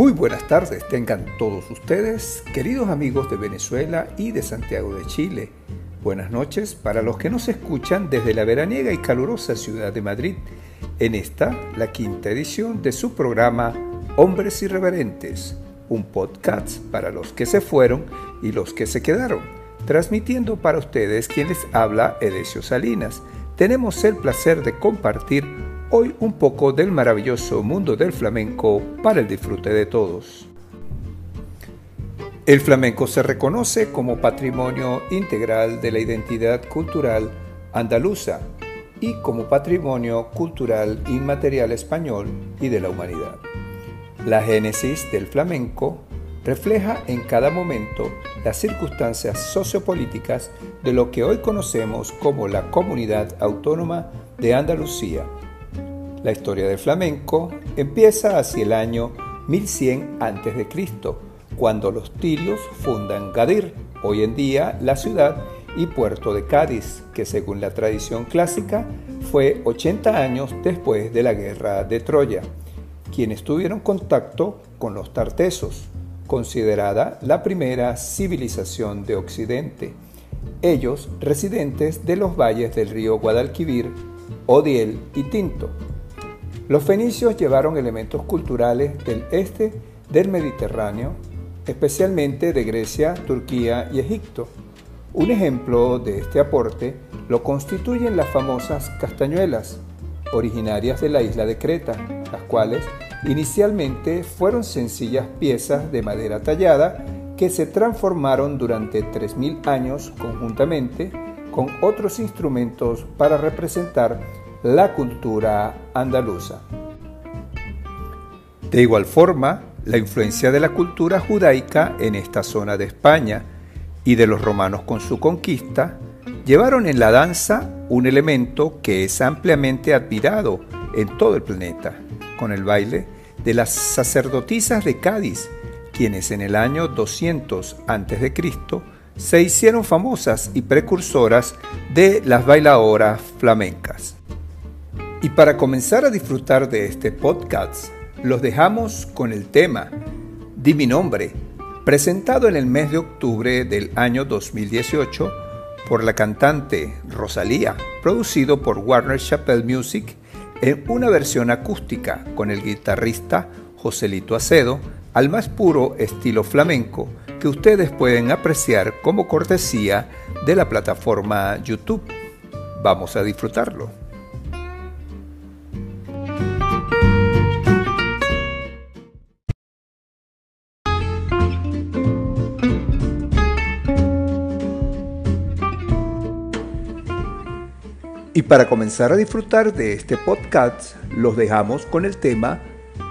Muy buenas tardes, tengan todos ustedes, queridos amigos de Venezuela y de Santiago de Chile. Buenas noches para los que nos escuchan desde la veraniega y calurosa ciudad de Madrid, en esta, la quinta edición de su programa Hombres Irreverentes, un podcast para los que se fueron y los que se quedaron, transmitiendo para ustedes quien les habla Edesio Salinas. Tenemos el placer de compartir hoy un poco del maravilloso mundo del flamenco para el disfrute de todos. El flamenco se reconoce como patrimonio integral de la identidad cultural andaluza y como patrimonio cultural inmaterial español y de la humanidad. La génesis del flamenco refleja en cada momento las circunstancias sociopolíticas de lo que hoy conocemos como la Comunidad Autónoma de Andalucía la historia del flamenco empieza hacia el año 1100 a.C., cuando los tirios fundan Gadir, hoy en día la ciudad y puerto de Cádiz, que según la tradición clásica fue 80 años después de la guerra de Troya, quienes tuvieron contacto con los tartesos, considerada la primera civilización de Occidente, ellos residentes de los valles del río Guadalquivir, Odiel y Tinto, los fenicios llevaron elementos culturales del este del Mediterráneo, especialmente de Grecia, Turquía y Egipto. Un ejemplo de este aporte lo constituyen las famosas castañuelas, originarias de la isla de Creta, las cuales inicialmente fueron sencillas piezas de madera tallada que se transformaron durante 3.000 años conjuntamente con otros instrumentos para representar la cultura andaluza. De igual forma, la influencia de la cultura judaica en esta zona de España y de los romanos con su conquista llevaron en la danza un elemento que es ampliamente admirado en todo el planeta, con el baile de las sacerdotisas de Cádiz, quienes en el año 200 a.C. se hicieron famosas y precursoras de las bailadoras flamencas. Y para comenzar a disfrutar de este podcast, los dejamos con el tema Di mi nombre, presentado en el mes de octubre del año 2018 por la cantante Rosalía, producido por Warner Chappell Music en una versión acústica con el guitarrista Joselito Acedo al más puro estilo flamenco que ustedes pueden apreciar como cortesía de la plataforma YouTube. Vamos a disfrutarlo. Y para comenzar a disfrutar de este podcast, los dejamos con el tema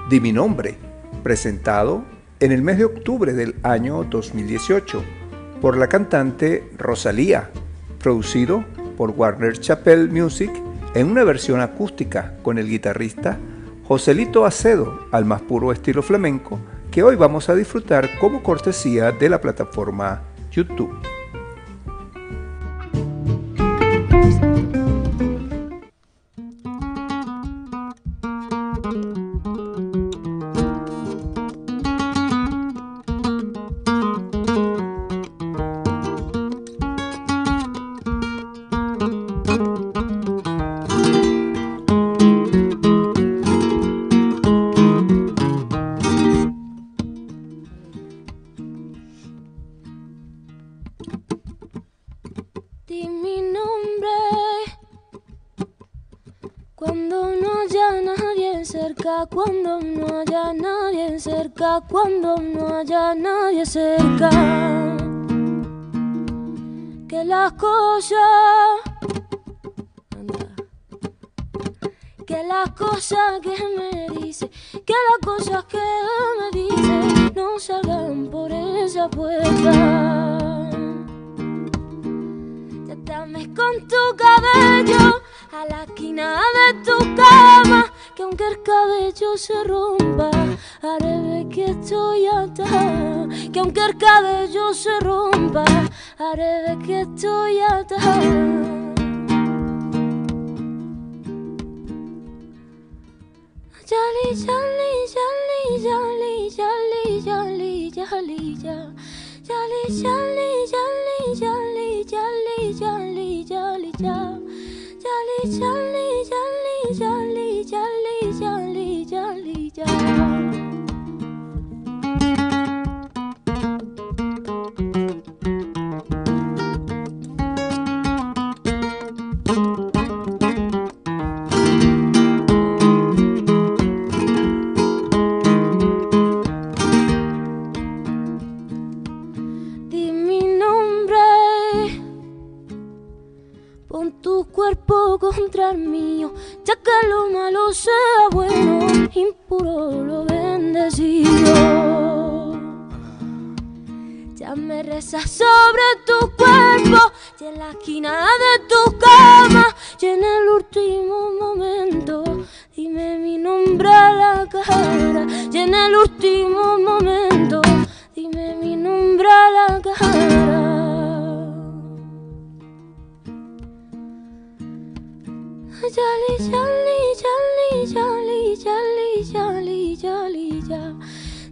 Di mi nombre, presentado en el mes de octubre del año 2018 por la cantante Rosalía, producido por Warner Chappell Music en una versión acústica con el guitarrista Joselito Acedo al más puro estilo flamenco que hoy vamos a disfrutar como cortesía de la plataforma YouTube. Cuando no haya nadie cerca. Que las cosas, que las cosas que me dice, que las cosas que me dice no salgan por esa puerta. Te con tu cabello a la esquina de tu cama que aunque el cabello se rompa, haré que estoy atada. Que aunque el cabello se rompa, haré ver que estoy atada. Yali, yali,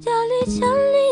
大理千里。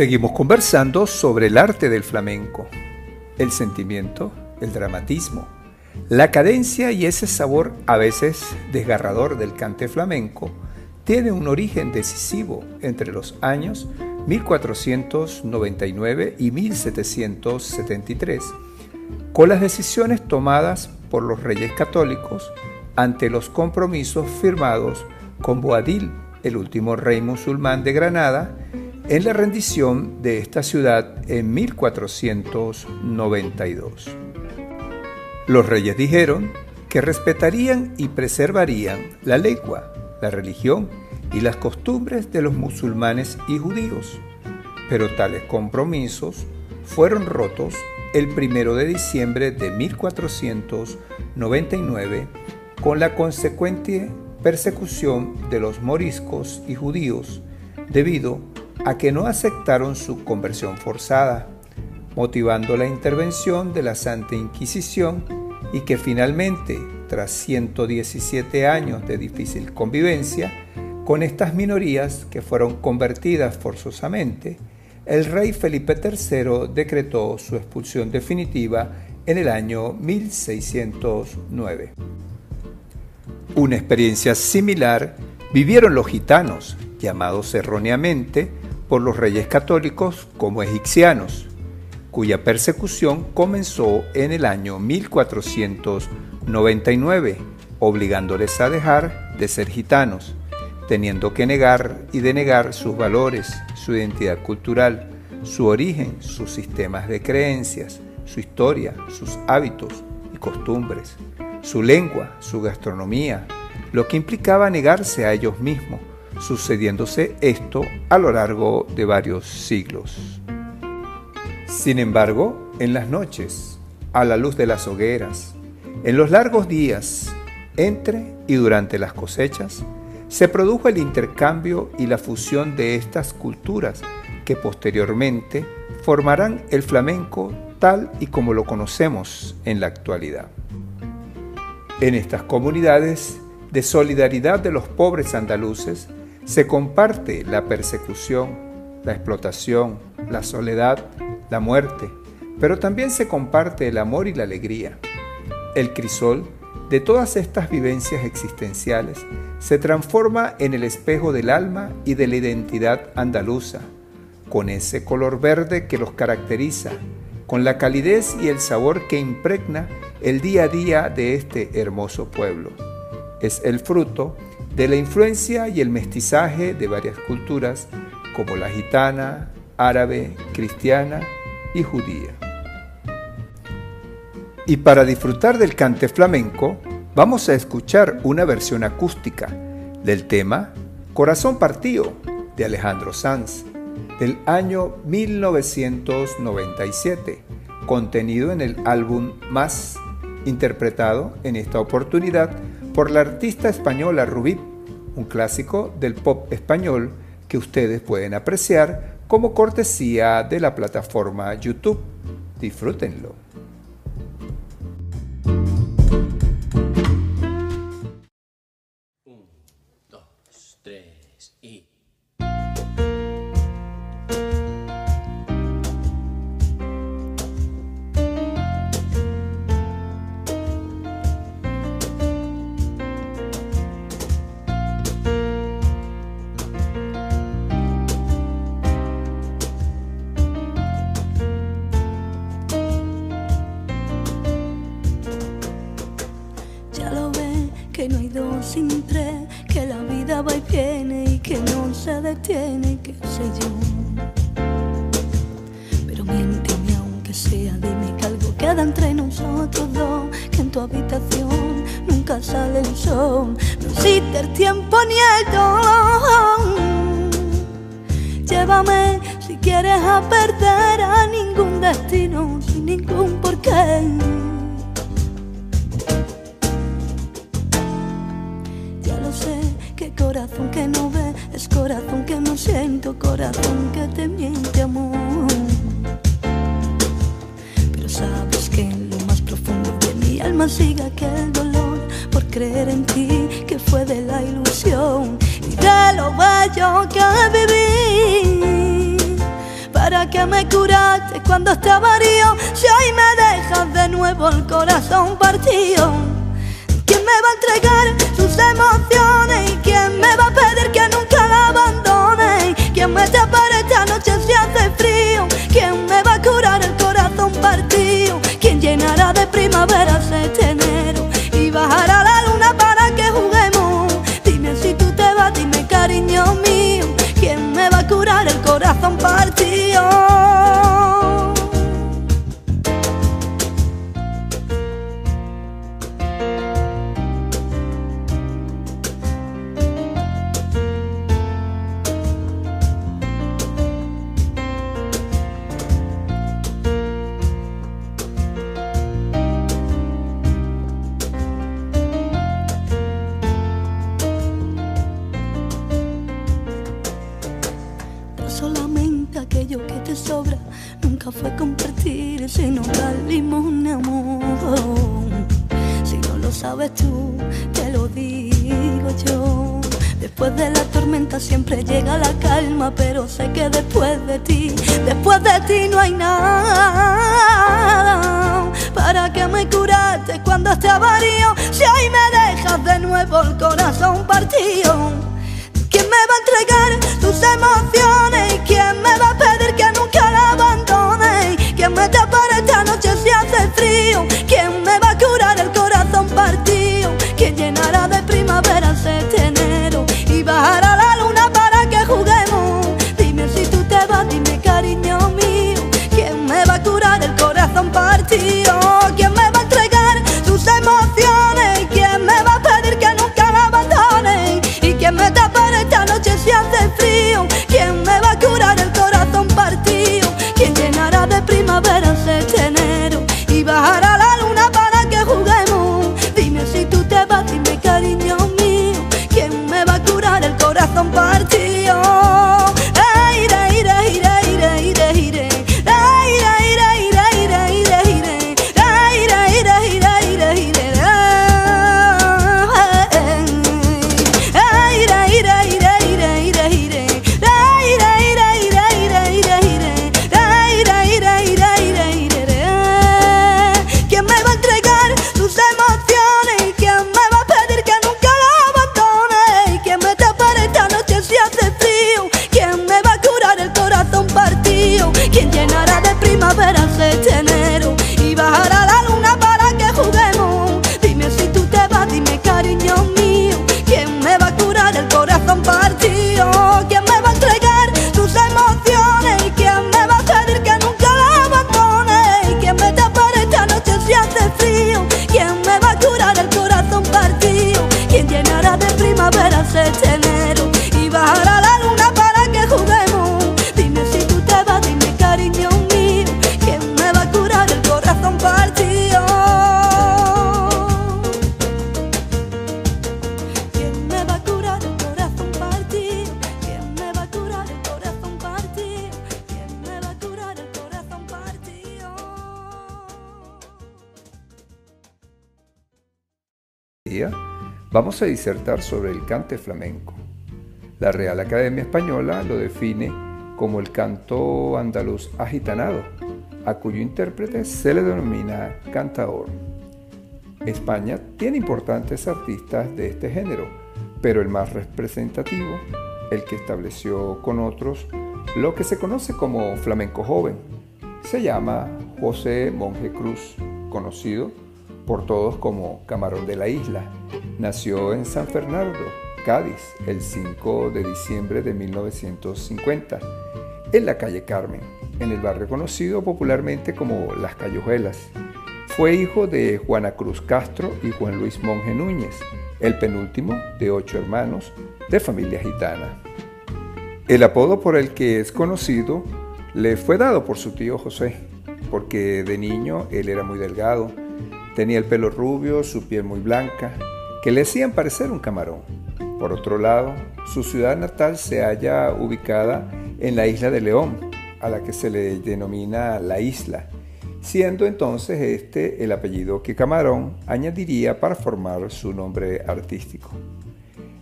Seguimos conversando sobre el arte del flamenco, el sentimiento, el dramatismo, la cadencia y ese sabor a veces desgarrador del cante flamenco tiene un origen decisivo entre los años 1499 y 1773, con las decisiones tomadas por los reyes católicos ante los compromisos firmados con Boadil, el último rey musulmán de Granada, en la rendición de esta ciudad en 1492. Los reyes dijeron que respetarían y preservarían la lengua, la religión y las costumbres de los musulmanes y judíos, pero tales compromisos fueron rotos el 1 de diciembre de 1499 con la consecuente persecución de los moriscos y judíos debido a que no aceptaron su conversión forzada, motivando la intervención de la Santa Inquisición y que finalmente, tras 117 años de difícil convivencia con estas minorías que fueron convertidas forzosamente, el rey Felipe III decretó su expulsión definitiva en el año 1609. Una experiencia similar vivieron los gitanos, llamados erróneamente por los reyes católicos como egipcianos, cuya persecución comenzó en el año 1499, obligándoles a dejar de ser gitanos, teniendo que negar y denegar sus valores, su identidad cultural, su origen, sus sistemas de creencias, su historia, sus hábitos y costumbres, su lengua, su gastronomía, lo que implicaba negarse a ellos mismos, sucediéndose esto a lo largo de varios siglos. Sin embargo, en las noches, a la luz de las hogueras, en los largos días, entre y durante las cosechas, se produjo el intercambio y la fusión de estas culturas que posteriormente formarán el flamenco tal y como lo conocemos en la actualidad. En estas comunidades de solidaridad de los pobres andaluces se comparte la persecución, la explotación, la soledad, la muerte, pero también se comparte el amor y la alegría. El crisol de todas estas vivencias existenciales se transforma en el espejo del alma y de la identidad andaluza, con ese color verde que los caracteriza, con la calidez y el sabor que impregna el día a día de este hermoso pueblo. Es el fruto de la influencia y el mestizaje de varias culturas como la gitana, árabe, cristiana y judía. Y para disfrutar del cante flamenco, vamos a escuchar una versión acústica del tema Corazón Partido de Alejandro Sanz del año 1997, contenido en el álbum Más, interpretado en esta oportunidad por la artista española Rubí un clásico del pop español que ustedes pueden apreciar como cortesía de la plataforma YouTube. Disfrútenlo. queda entre nosotros dos, que en tu habitación nunca sale el sol, no existe el tiempo ni el dolor. Llévame si quieres a perder a ningún destino, sin ningún porqué. Ya lo sé que corazón que no ve es corazón que no siento, corazón que te miente amor. en lo más profundo de mi alma siga aquel dolor por creer en ti que fue de la ilusión y de lo bello que viví. Para que me curaste cuando estaba río, si hoy me dejas de nuevo el corazón partido. ¿Quién me va a entregar sus emociones? ¿Quién me va a pedir que nunca la abandone? ¿Quién me separa esta noche si hace frío? but you vamos a disertar sobre el cante flamenco. La Real Academia Española lo define como el canto andaluz agitanado, a cuyo intérprete se le denomina cantaor. España tiene importantes artistas de este género, pero el más representativo, el que estableció con otros lo que se conoce como flamenco joven, se llama José Monje Cruz, conocido por todos como Camarón de la Isla. Nació en San Fernando, Cádiz, el 5 de diciembre de 1950, en la calle Carmen, en el barrio conocido popularmente como Las Callujelas. Fue hijo de Juana Cruz Castro y Juan Luis Monje Núñez, el penúltimo de ocho hermanos de familia gitana. El apodo por el que es conocido le fue dado por su tío José, porque de niño él era muy delgado, tenía el pelo rubio, su piel muy blanca, que le hacían parecer un camarón. Por otro lado, su ciudad natal se halla ubicada en la isla de León, a la que se le denomina la isla, siendo entonces este el apellido que Camarón añadiría para formar su nombre artístico.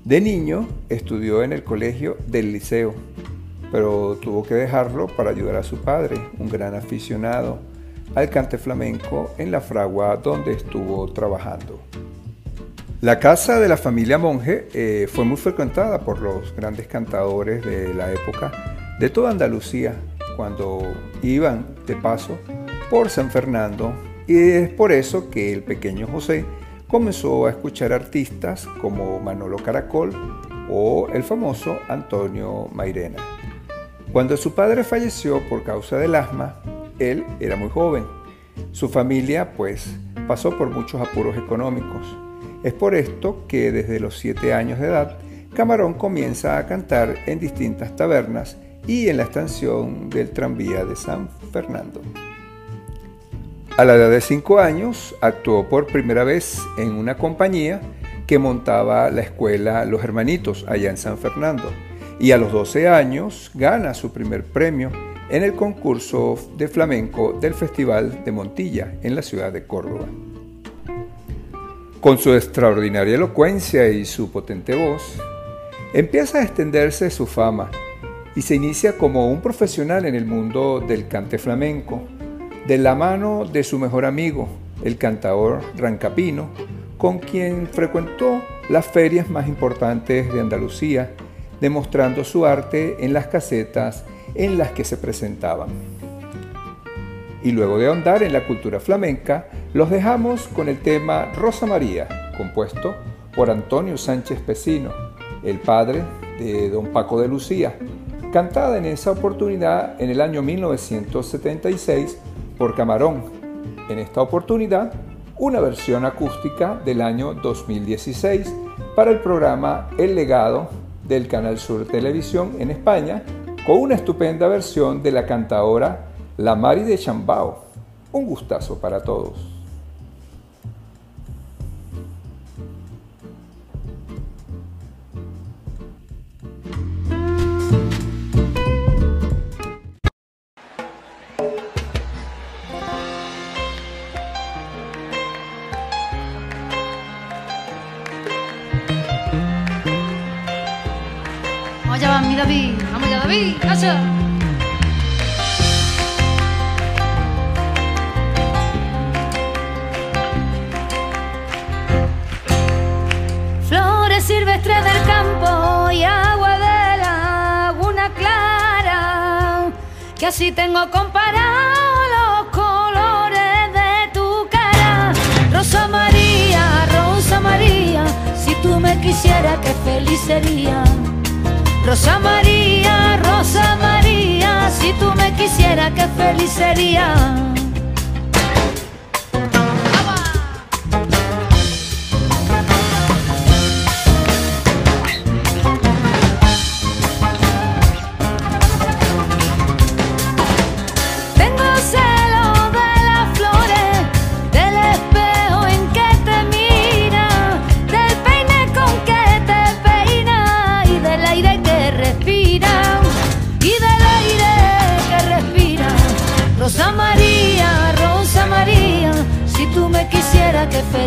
De niño estudió en el colegio del liceo, pero tuvo que dejarlo para ayudar a su padre, un gran aficionado al cante flamenco en la fragua donde estuvo trabajando. La casa de la familia Monje eh, fue muy frecuentada por los grandes cantadores de la época de toda Andalucía cuando iban de paso por San Fernando y es por eso que el pequeño José comenzó a escuchar artistas como Manolo Caracol o el famoso Antonio Mairena. Cuando su padre falleció por causa del asma, él era muy joven. Su familia, pues, pasó por muchos apuros económicos. Es por esto que desde los siete años de edad, Camarón comienza a cantar en distintas tabernas y en la estación del tranvía de San Fernando. A la edad de cinco años, actuó por primera vez en una compañía que montaba la escuela Los Hermanitos allá en San Fernando y a los 12 años gana su primer premio en el concurso de flamenco del Festival de Montilla en la ciudad de Córdoba. Con su extraordinaria elocuencia y su potente voz, empieza a extenderse su fama y se inicia como un profesional en el mundo del cante flamenco, de la mano de su mejor amigo, el cantador Rancapino, con quien frecuentó las ferias más importantes de Andalucía demostrando su arte en las casetas en las que se presentaban. Y luego de ahondar en la cultura flamenca, los dejamos con el tema Rosa María, compuesto por Antonio Sánchez Pesino, el padre de don Paco de Lucía, cantada en esa oportunidad en el año 1976 por Camarón. En esta oportunidad, una versión acústica del año 2016 para el programa El Legado del Canal Sur Televisión en España, con una estupenda versión de la cantadora La Mari de Chambao. Un gustazo para todos.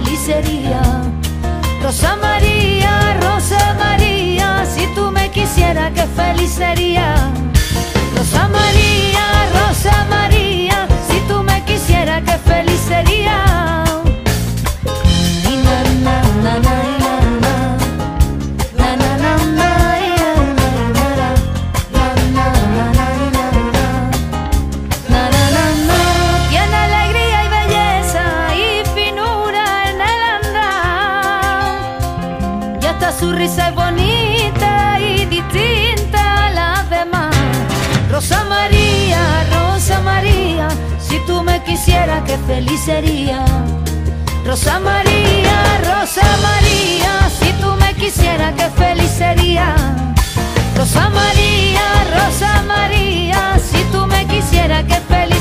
feliz. Rosa María, Rosa María, si tú me quisieras, qué feliz sería. Rosa María, Rosa María. Quisieras, qué feliz sería. Rosa María, Rosa María, si tú me quisieras, qué feliz sería. Rosa María, Rosa María, si tú me quisieras, qué feliz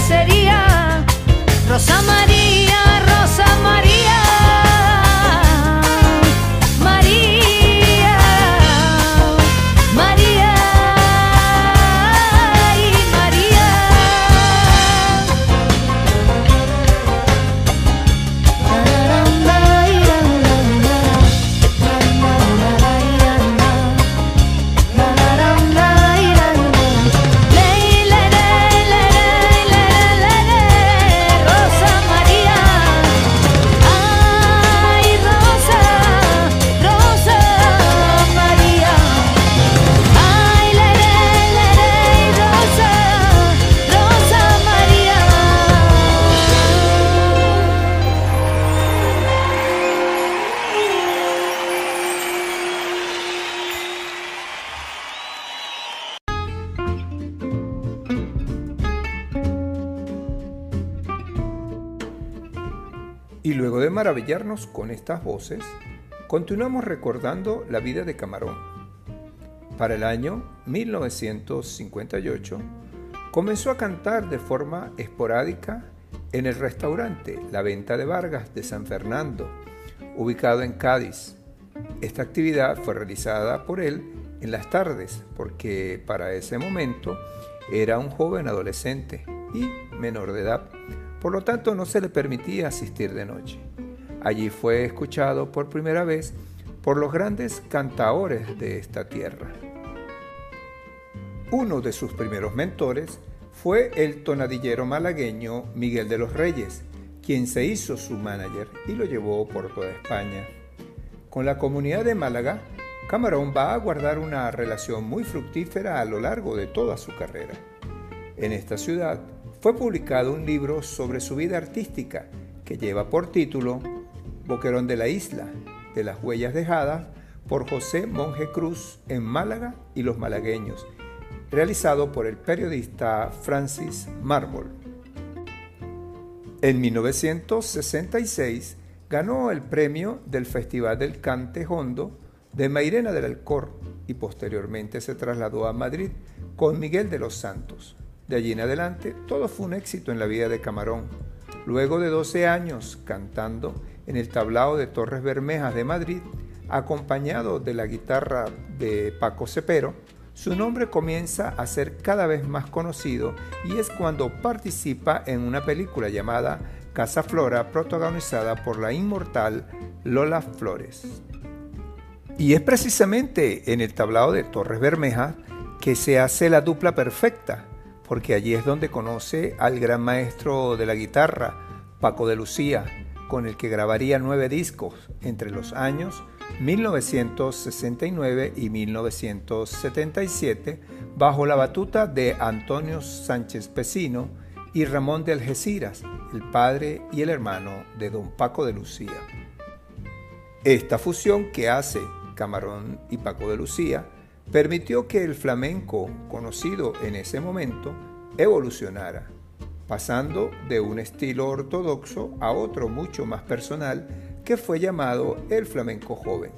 maravillarnos con estas voces, continuamos recordando la vida de Camarón. Para el año 1958, comenzó a cantar de forma esporádica en el restaurante La Venta de Vargas de San Fernando, ubicado en Cádiz. Esta actividad fue realizada por él en las tardes porque para ese momento era un joven adolescente y menor de edad, por lo tanto no se le permitía asistir de noche. Allí fue escuchado por primera vez por los grandes cantaores de esta tierra. Uno de sus primeros mentores fue el tonadillero malagueño Miguel de los Reyes, quien se hizo su manager y lo llevó por toda España. Con la comunidad de Málaga, Camarón va a guardar una relación muy fructífera a lo largo de toda su carrera. En esta ciudad fue publicado un libro sobre su vida artística que lleva por título Boquerón de la Isla, de las huellas dejadas por José Monje Cruz en Málaga y los malagueños, realizado por el periodista Francis Mármol. En 1966 ganó el premio del Festival del Cante Hondo de Mairena del Alcor y posteriormente se trasladó a Madrid con Miguel de los Santos. De allí en adelante todo fue un éxito en la vida de Camarón. Luego de 12 años cantando en el tablao de Torres Bermejas de Madrid, acompañado de la guitarra de Paco Cepero, su nombre comienza a ser cada vez más conocido y es cuando participa en una película llamada Casa Flora, protagonizada por la inmortal Lola Flores. Y es precisamente en el tablao de Torres Bermejas que se hace la dupla perfecta, porque allí es donde conoce al gran maestro de la guitarra, Paco de Lucía, con el que grabaría nueve discos entre los años 1969 y 1977 bajo la batuta de Antonio Sánchez Pesino y Ramón de Algeciras, el padre y el hermano de don Paco de Lucía. Esta fusión que hace Camarón y Paco de Lucía permitió que el flamenco conocido en ese momento evolucionara, pasando de un estilo ortodoxo a otro mucho más personal que fue llamado el flamenco joven,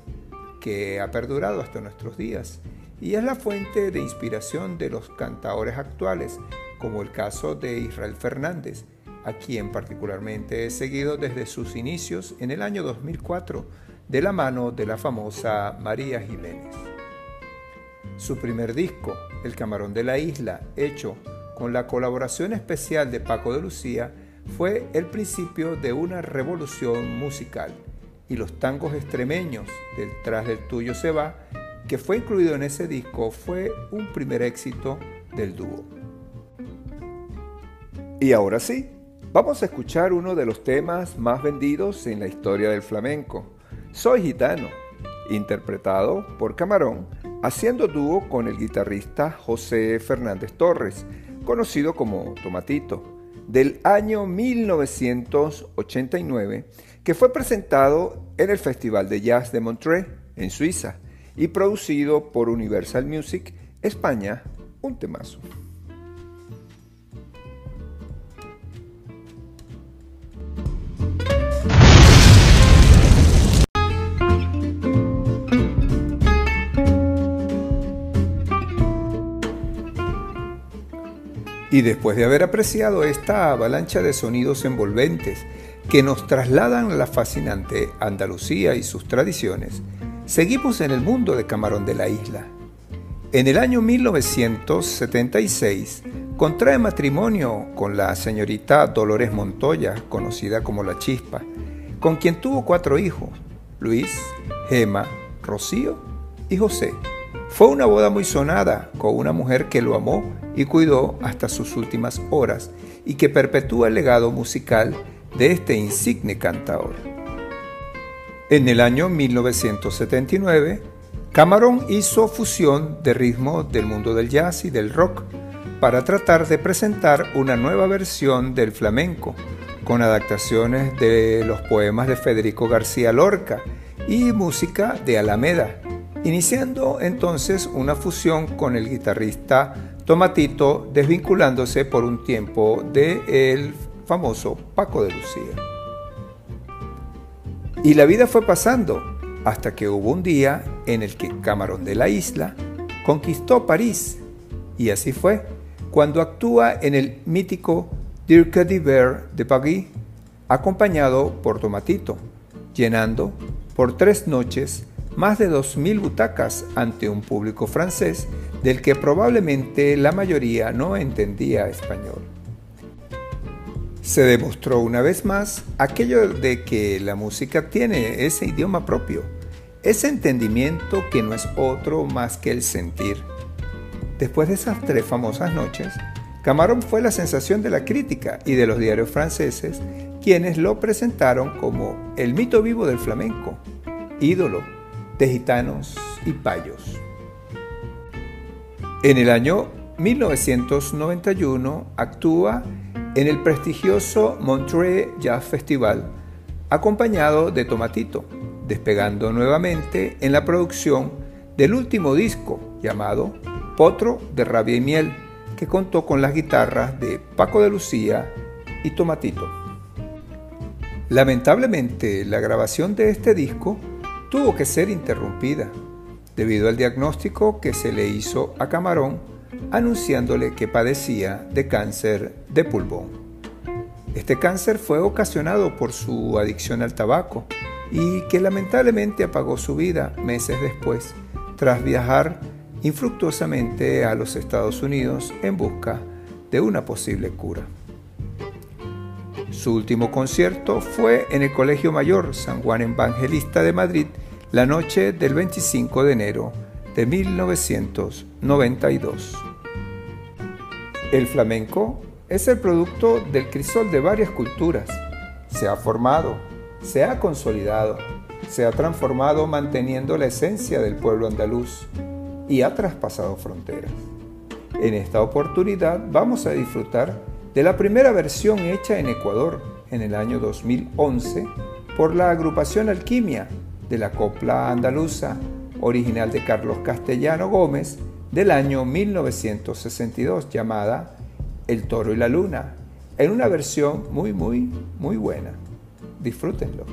que ha perdurado hasta nuestros días y es la fuente de inspiración de los cantaores actuales, como el caso de Israel Fernández, a quien particularmente he seguido desde sus inicios en el año 2004, de la mano de la famosa María Jiménez. Su primer disco, El Camarón de la Isla, hecho con la colaboración especial de Paco de Lucía, fue el principio de una revolución musical y los tangos extremeños del Tras del Tuyo se va que fue incluido en ese disco fue un primer éxito del dúo. Y ahora sí, vamos a escuchar uno de los temas más vendidos en la historia del flamenco, Soy Gitano, interpretado por Camarón, haciendo dúo con el guitarrista José Fernández Torres, conocido como Tomatito, del año 1989, que fue presentado en el Festival de Jazz de Montreux, en Suiza, y producido por Universal Music España, un temazo. Y después de haber apreciado esta avalancha de sonidos envolventes que nos trasladan la fascinante Andalucía y sus tradiciones, seguimos en el mundo de Camarón de la Isla. En el año 1976 contrae matrimonio con la señorita Dolores Montoya, conocida como La Chispa, con quien tuvo cuatro hijos, Luis, Gema, Rocío y José. Fue una boda muy sonada con una mujer que lo amó y cuidó hasta sus últimas horas y que perpetúa el legado musical de este insigne cantador. En el año 1979, Camarón hizo fusión de ritmo del mundo del jazz y del rock para tratar de presentar una nueva versión del flamenco, con adaptaciones de los poemas de Federico García Lorca y música de Alameda, iniciando entonces una fusión con el guitarrista Tomatito, desvinculándose por un tiempo del el famoso Paco de Lucía. Y la vida fue pasando hasta que hubo un día en el que Camarón de la Isla conquistó París. Y así fue cuando actúa en el mítico Dirk d'Hiver de París, acompañado por Tomatito, llenando por tres noches más de 2.000 butacas ante un público francés del que probablemente la mayoría no entendía español. Se demostró una vez más aquello de que la música tiene ese idioma propio, ese entendimiento que no es otro más que el sentir. Después de esas tres famosas noches, Camarón fue la sensación de la crítica y de los diarios franceses, quienes lo presentaron como el mito vivo del flamenco, ídolo de gitanos y payos. En el año 1991 actúa en el prestigioso Montreux Jazz Festival, acompañado de Tomatito, despegando nuevamente en la producción del último disco llamado Potro de Rabia y Miel, que contó con las guitarras de Paco de Lucía y Tomatito. Lamentablemente, la grabación de este disco tuvo que ser interrumpida debido al diagnóstico que se le hizo a Camarón anunciándole que padecía de cáncer de pulmón. Este cáncer fue ocasionado por su adicción al tabaco y que lamentablemente apagó su vida meses después, tras viajar infructuosamente a los Estados Unidos en busca de una posible cura. Su último concierto fue en el Colegio Mayor San Juan Evangelista de Madrid la noche del 25 de enero de 1992. El flamenco es el producto del crisol de varias culturas. Se ha formado, se ha consolidado, se ha transformado manteniendo la esencia del pueblo andaluz y ha traspasado fronteras. En esta oportunidad vamos a disfrutar de la primera versión hecha en Ecuador en el año 2011 por la agrupación Alquimia de la copla andaluza original de Carlos Castellano Gómez del año 1962 llamada El toro y la luna, en una versión muy, muy, muy buena. Disfrútenlo.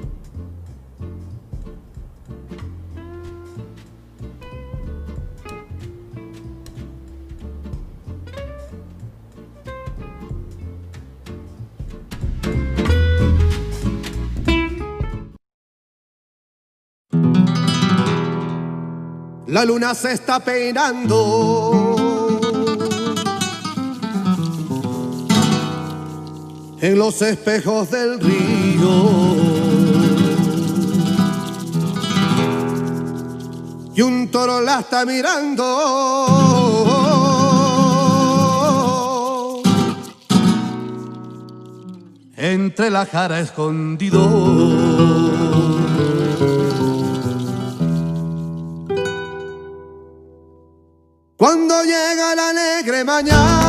La luna se está peinando. En los espejos del río. y un toro la está mirando. Entre la jara escondido. Mañana.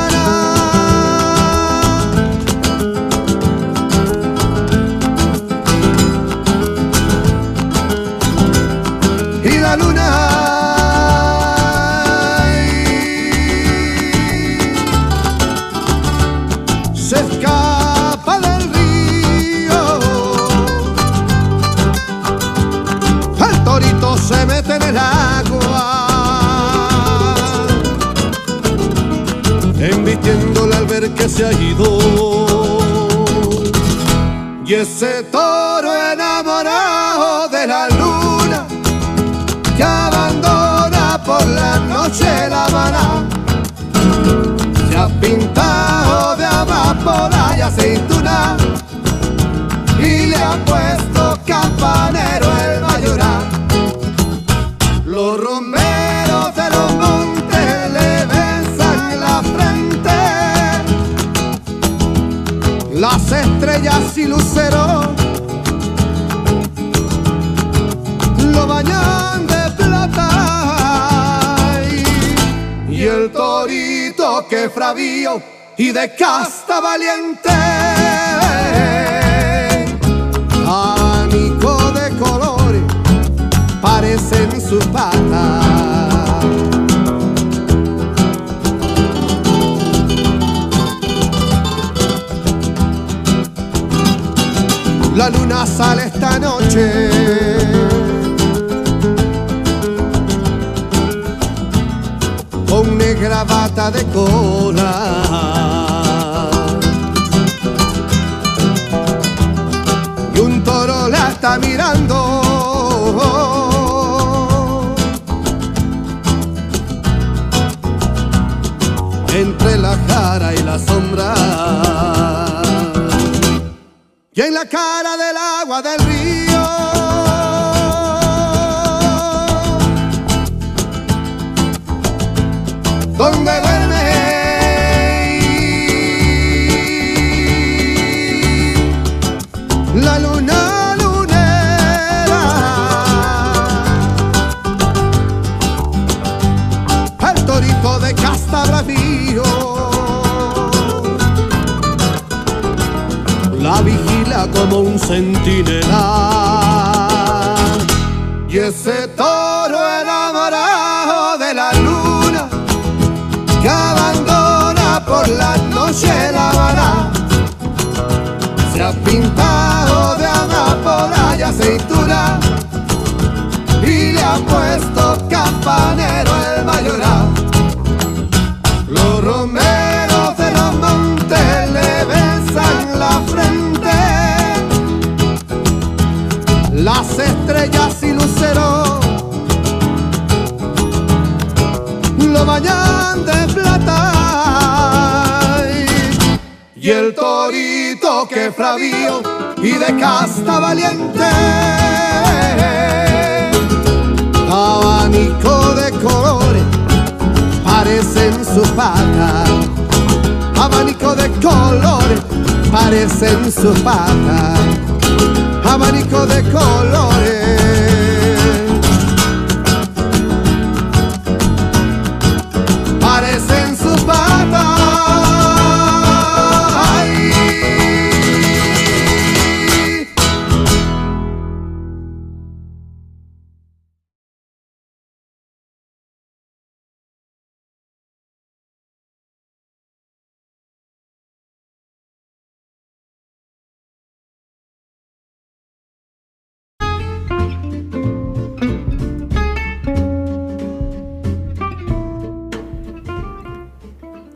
Que se ha ido. Y ese toro enamorado de la luna que abandona por la noche la Habana. Se ha pintado de amapola y aceituna y le ha puesto campanero estrellas y luceros lo bañan de plata. Y, el torito que fravío y de casta valiente. Abanico de colores parecen sus patas la luna sale esta noche con negra bata de cola. Y un toro la está mirando. Entre la cara y la sombra. Y en la cara del agua del río. Como un centinela. Y ese toro enamorado de la luna que abandona por la noche la Habana. Se ha pintado de amapola y aceituna y le ha puesto campanero el que fravío y de casta valiente. Abanico de colores parecen sus patas. Abanico de colores parecen sus patas. Abanico de colores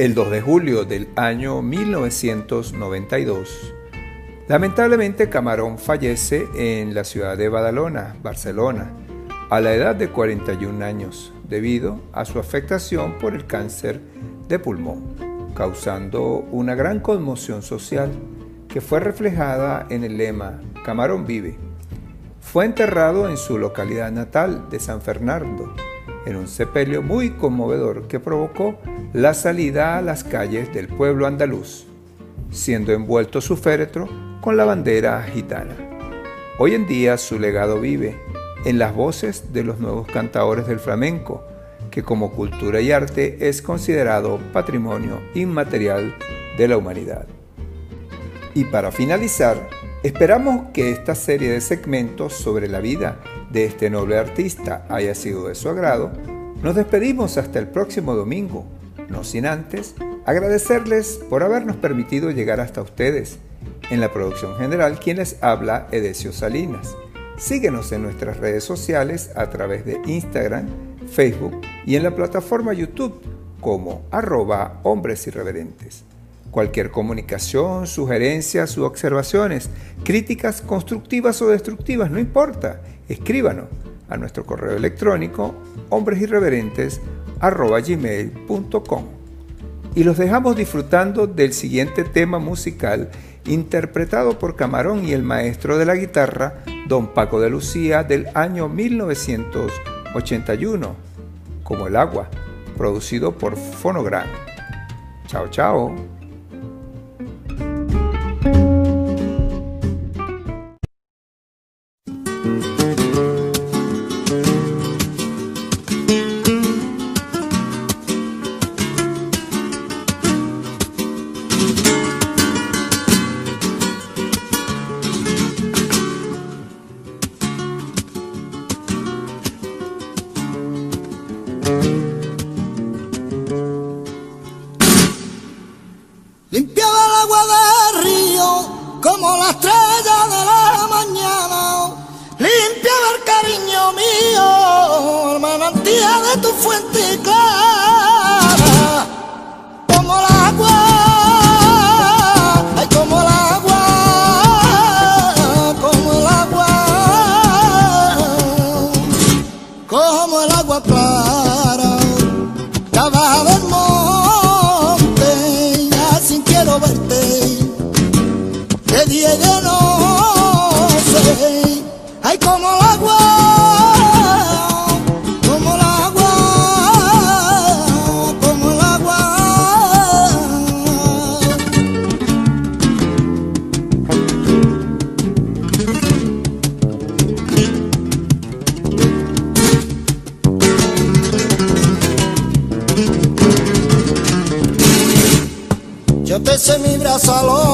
El 2 de julio del año 1992, lamentablemente Camarón fallece en la ciudad de Badalona, Barcelona, a la edad de 41 años, debido a su afectación por el cáncer de pulmón, causando una gran conmoción social que fue reflejada en el lema Camarón vive. fue enterrado en su localidad natal de San Fernando, en un sepelio muy conmovedor que provocó la salida a las calles del pueblo andaluz, siendo envuelto su féretro con la bandera gitana. Hoy en día su legado vive en las voces de los nuevos cantadores del flamenco, que como cultura y arte es considerado patrimonio inmaterial de la humanidad. Y para finalizar, esperamos que esta serie de segmentos sobre la vida de este noble artista haya sido de su agrado. Nos despedimos hasta el próximo domingo, no sin antes agradecerles por habernos permitido llegar hasta ustedes. En la producción general, quienes habla Edesio Salinas. Síguenos en nuestras redes sociales a través de Instagram, Facebook y en la plataforma YouTube como arroba hombres irreverentes. Cualquier comunicación, sugerencias u observaciones, críticas constructivas o destructivas, no importa, escríbanos a nuestro correo electrónico hombresirreverentes.gmail.com Y los dejamos disfrutando del siguiente tema musical interpretado por Camarón y el maestro de la guitarra, don Paco de Lucía, del año 1981, como el agua, producido por Fonogram. Chao, chao. Soy yo